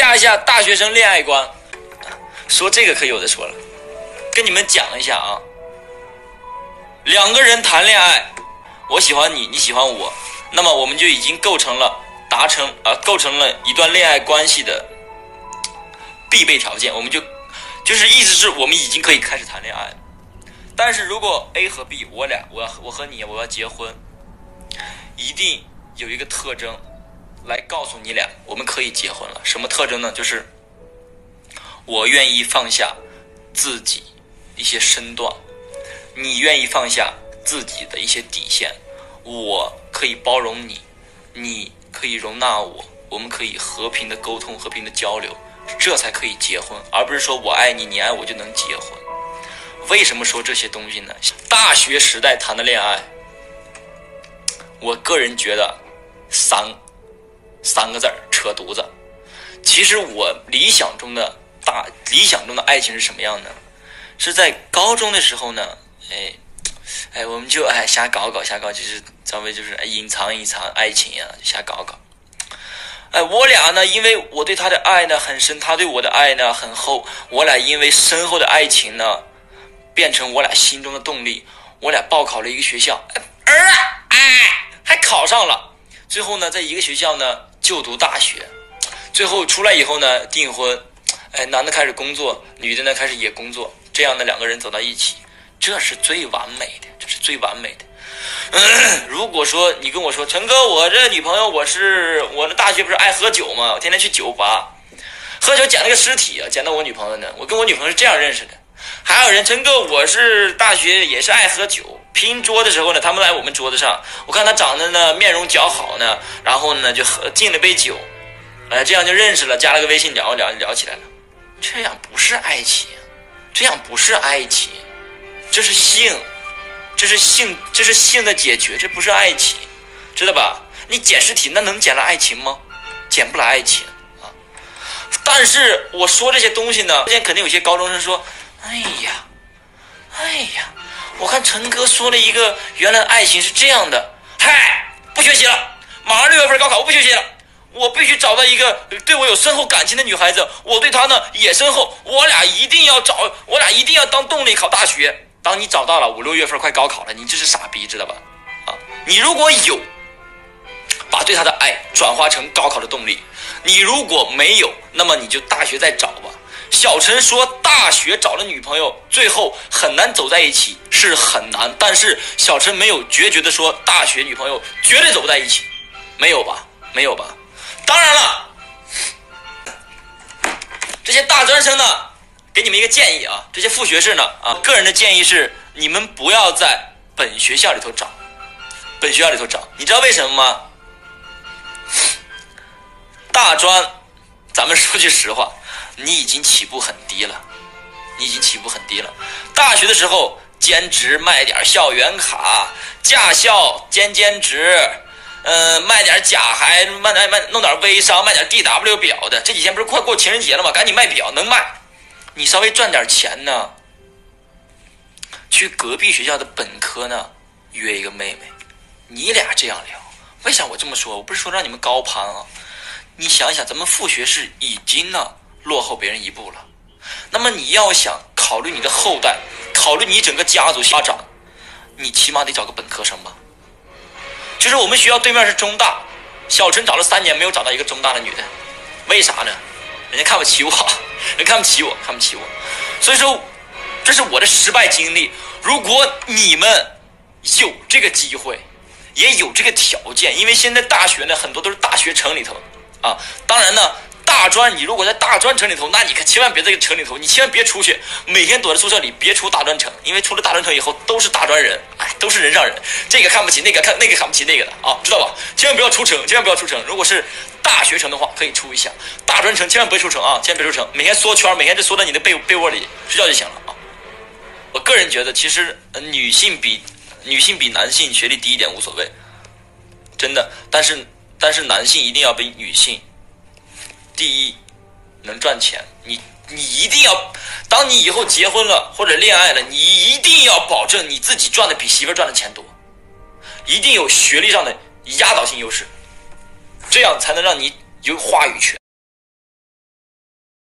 价一下大学生恋爱观。说这个可有的说了，跟你们讲一下啊。两个人谈恋爱，我喜欢你，你喜欢我，那么我们就已经构成了达成啊，构成了一段恋爱关系的必备条件。我们就就是意思是我们已经可以开始谈恋爱。但是如果 A 和 B，我俩我要我和你我要结婚，一定有一个特征来告诉你俩我们可以结婚了。什么特征呢？就是我愿意放下自己一些身段，你愿意放下自己的一些底线，我可以包容你，你可以容纳我，我们可以和平的沟通、和平的交流，这才可以结婚，而不是说我爱你，你爱我就能结婚。为什么说这些东西呢？大学时代谈的恋爱，我个人觉得三三个字儿扯犊子。其实我理想中的大理想中的爱情是什么样的？是在高中的时候呢，哎哎，我们就哎瞎搞搞瞎搞，就是稍微就是哎隐藏隐藏爱情呀，瞎搞搞。哎，我俩呢，因为我对他的爱呢很深，他对我的爱呢很厚，我俩因为深厚的爱情呢。变成我俩心中的动力。我俩报考了一个学校，儿啊，哎，还考上了。最后呢，在一个学校呢就读大学。最后出来以后呢，订婚。哎，男的开始工作，女的呢开始也工作。这样的两个人走到一起，这是最完美的，这是最完美的。如果说你跟我说，陈哥，我这女朋友，我是我的大学不是爱喝酒吗？我天天去酒吧喝酒，捡了个尸体啊，捡到我女朋友呢。我跟我女朋友是这样认识的。还有人，陈哥，我是大学也是爱喝酒，拼桌的时候呢，他们来我们桌子上，我看他长得呢面容姣好呢，然后呢就喝敬了杯酒，哎，这样就认识了，加了个微信聊聊聊起来了。这样不是爱情，这样不是爱情，这是性，这是性，这是性的解决，这不是爱情，知道吧？你捡尸体那能捡来爱情吗？捡不来爱情啊！但是我说这些东西呢，之前肯定有些高中生说。哎呀，哎呀，我看陈哥说了一个，原来爱情是这样的。嗨，不学习了，马上六月份高考，我不学习了，我必须找到一个对我有深厚感情的女孩子，我对她呢也深厚，我俩一定要找，我俩一定要当动力考大学。当你找到了，五六月份快高考了，你这是傻逼，知道吧？啊，你如果有，把对她的爱转化成高考的动力；你如果没有，那么你就大学再找吧。小陈说：“大学找了女朋友，最后很难走在一起，是很难。但是小陈没有决绝的说，大学女朋友绝对走不在一起，没有吧？没有吧？当然了，这些大专生呢，给你们一个建议啊，这些副学士呢，啊，个人的建议是，你们不要在本学校里头找，本学校里头找，你知道为什么吗？大专，咱们说句实话。”你已经起步很低了，你已经起步很低了。大学的时候兼职卖点校园卡，驾校兼兼职，嗯，卖点假还卖卖卖弄点微商，卖点 D W 表的。这几天不是快过情人节了吗？赶紧卖表，能卖，你稍微赚点钱呢，去隔壁学校的本科呢约一个妹妹，你俩这样聊。为啥我这么说？我不是说让你们高攀啊，你想想，咱们副学士已经呢。落后别人一步了，那么你要想考虑你的后代，考虑你整个家族发展，你起码得找个本科生吧。就是我们学校对面是中大，小陈找了三年没有找到一个中大的女的，为啥呢？人家看不起我，人看不起我，看不起我。所以说，这是我的失败经历。如果你们有这个机会，也有这个条件，因为现在大学呢很多都是大学城里头啊，当然呢。大专，你如果在大专城里头，那你可千万别在城里头，你千万别出去，每天躲在宿舍里，别出大专城，因为出了大专城以后都是大专人，哎，都是人上人，这个看不起那个，看那个看不起那个的啊，知道吧？千万不要出城，千万不要出城。如果是大学城的话，可以出一下；大专城千万别出城啊，千万别出城，每天缩圈，每天就缩在你的被被窝里睡觉就行了啊。我个人觉得，其实女性比女性比男性学历低一点无所谓，真的，但是但是男性一定要比女性。第一，能赚钱，你你一定要，当你以后结婚了或者恋爱了，你一定要保证你自己赚的比媳妇赚的钱多，一定有学历上的压倒性优势，这样才能让你有话语权。